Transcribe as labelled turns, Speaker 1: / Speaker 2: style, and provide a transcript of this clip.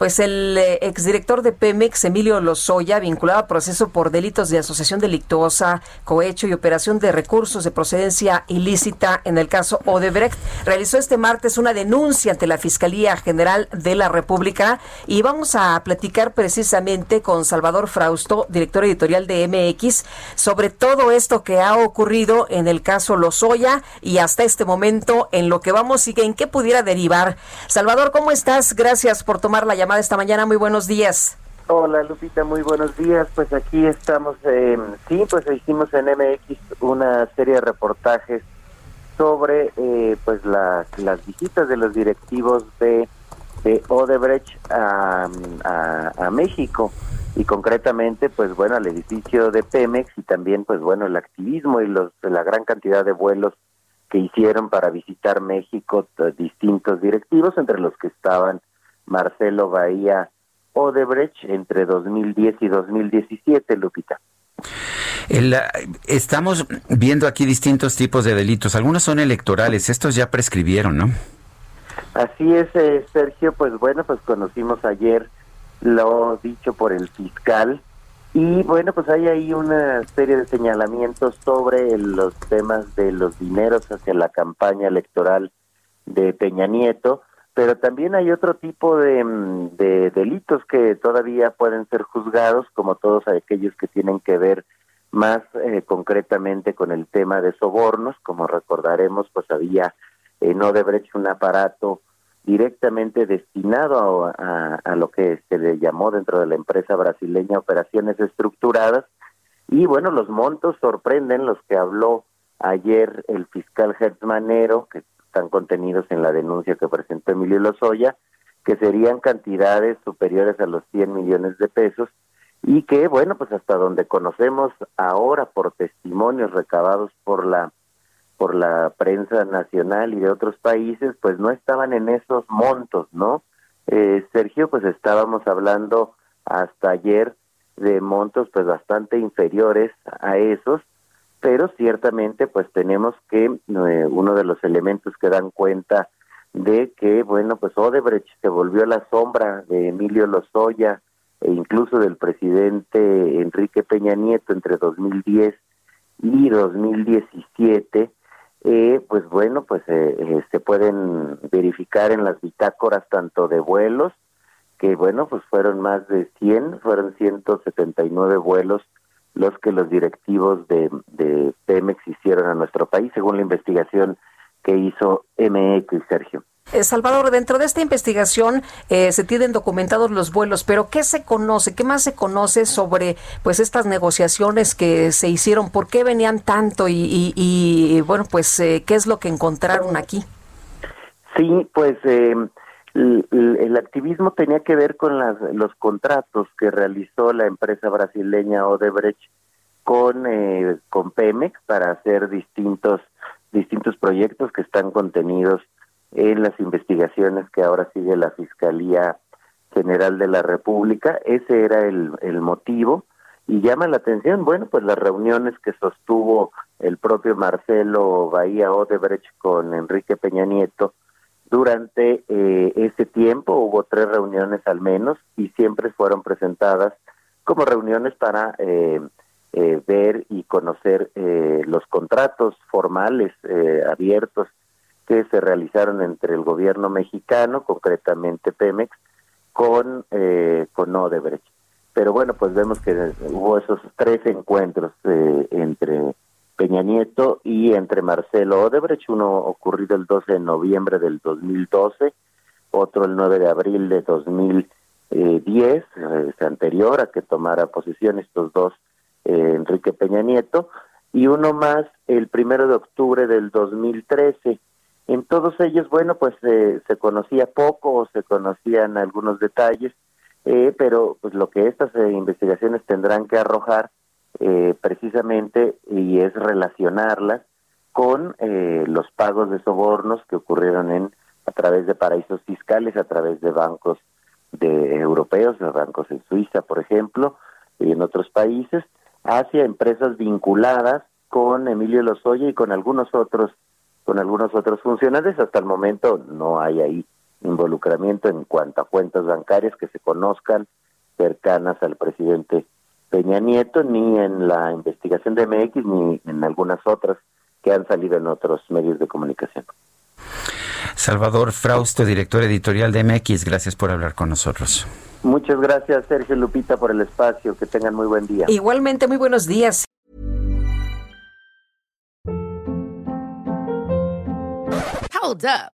Speaker 1: Pues el eh, exdirector de Pemex, Emilio Lozoya, vinculado a proceso por delitos de asociación delictuosa, cohecho y operación de recursos de procedencia ilícita en el caso Odebrecht, realizó este martes una denuncia ante la Fiscalía General de la República y vamos a platicar precisamente con Salvador Frausto, director editorial de MX, sobre todo esto que ha ocurrido en el caso Lozoya y hasta este momento en lo que vamos y en qué pudiera derivar. Salvador, ¿cómo estás? Gracias por tomar la llamada esta mañana. Muy buenos días.
Speaker 2: Hola Lupita, muy buenos días. Pues aquí estamos, eh, sí, pues hicimos en MX una serie de reportajes sobre eh, pues las, visitas de los directivos de, de Odebrecht a, a, México y concretamente pues bueno al edificio de Pemex y también pues bueno el activismo y los la gran cantidad de vuelos que hicieron para visitar México distintos directivos entre los que estaban Marcelo Bahía Odebrecht entre 2010 y 2017, Lupita.
Speaker 3: estamos viendo aquí distintos tipos de delitos. Algunos son electorales. Estos ya prescribieron, ¿no?
Speaker 2: Así es, eh, Sergio. Pues bueno, pues conocimos ayer lo dicho por el fiscal. Y bueno, pues hay ahí una serie de señalamientos sobre los temas de los dineros hacia la campaña electoral de Peña Nieto pero también hay otro tipo mm, de, delitos que todavía pueden ser juzgados, como todos aquellos que tienen que ver más eh, concretamente con el tema de sobornos, como recordaremos, pues había en Odebrecht un aparato directamente destinado a, a, lo que se le llamó dentro de la empresa brasileña operaciones estructuradas, y bueno, los montos sorprenden los que habló ayer el fiscal Hertzmanero, que están contenidos en la denuncia que presentó Emilio Lozoya, que serían cantidades superiores a los 100 millones de pesos y que, bueno, pues hasta donde conocemos ahora por testimonios recabados por la por la prensa nacional y de otros países, pues no estaban en esos montos, ¿no? Eh, Sergio, pues estábamos hablando hasta ayer de montos pues bastante inferiores a esos pero ciertamente pues tenemos que eh, uno de los elementos que dan cuenta de que bueno pues Odebrecht se volvió la sombra de Emilio Lozoya e incluso del presidente Enrique Peña Nieto entre 2010 y 2017 eh, pues bueno pues eh, eh, se pueden verificar en las bitácoras tanto de vuelos que bueno pues fueron más de 100 fueron 179 vuelos los que los directivos de, de Pemex hicieron a nuestro país, según la investigación que hizo MX, Sergio.
Speaker 1: Eh, Salvador, dentro de esta investigación eh, se tienen documentados los vuelos, pero ¿qué se conoce? ¿Qué más se conoce sobre pues estas negociaciones que se hicieron? ¿Por qué venían tanto? Y, y, bueno, pues, eh, ¿qué es lo que encontraron aquí?
Speaker 2: Sí, pues eh, el, activismo tenía que ver con las, los contratos que realizó la empresa brasileña Odebrecht con eh, con Pemex para hacer distintos distintos proyectos que están contenidos en las investigaciones que ahora sigue la Fiscalía General de la República. Ese era el, el motivo y llama la atención, bueno, pues las reuniones que sostuvo el propio Marcelo Bahía Odebrecht con Enrique Peña Nieto durante eh, ese tiempo hubo tres reuniones al menos y siempre fueron presentadas como reuniones para eh, eh, ver y conocer eh, los contratos formales eh, abiertos que se realizaron entre el gobierno mexicano, concretamente Pemex, con, con Odebrecht. Pero bueno, pues vemos que hubo esos tres encuentros entre Peña Nieto y entre Marcelo Odebrecht, uno ocurrido el 12 de noviembre del 2012, otro el 9 de abril de 2010, eh, anterior a que tomara posesión estos dos, eh, Enrique Peña Nieto, y uno más el primero de octubre del 2013, En todos ellos, bueno, pues se conocía poco o se conocían algunos detalles, eh, pero pues lo que estas eh, investigaciones tendrán que arrojar precisamente y es relacionarlas con los pagos de sobornos que ocurrieron en a través de paraísos fiscales, a través de bancos de europeos, de bancos en Suiza, por ejemplo, y en otros países, hacia empresas vinculadas con Emilio Lozoya y con algunos otros con algunos otros funcionarios. Hasta el momento no hay ahí involucramiento en cuanto a cuentas bancarias que se conozcan cercanas al presidente Peña Nieto, ni en la investigación de MX, ni en algunas otras que han salido en otros medios de comunicación.
Speaker 3: Salvador Frausto, director editorial de MX, gracias por hablar con nosotros.
Speaker 2: Muchas gracias, Sergio Lupita, por el espacio. Que tengan muy buen día.
Speaker 1: Igualmente, muy buenos días.
Speaker 4: Hold up.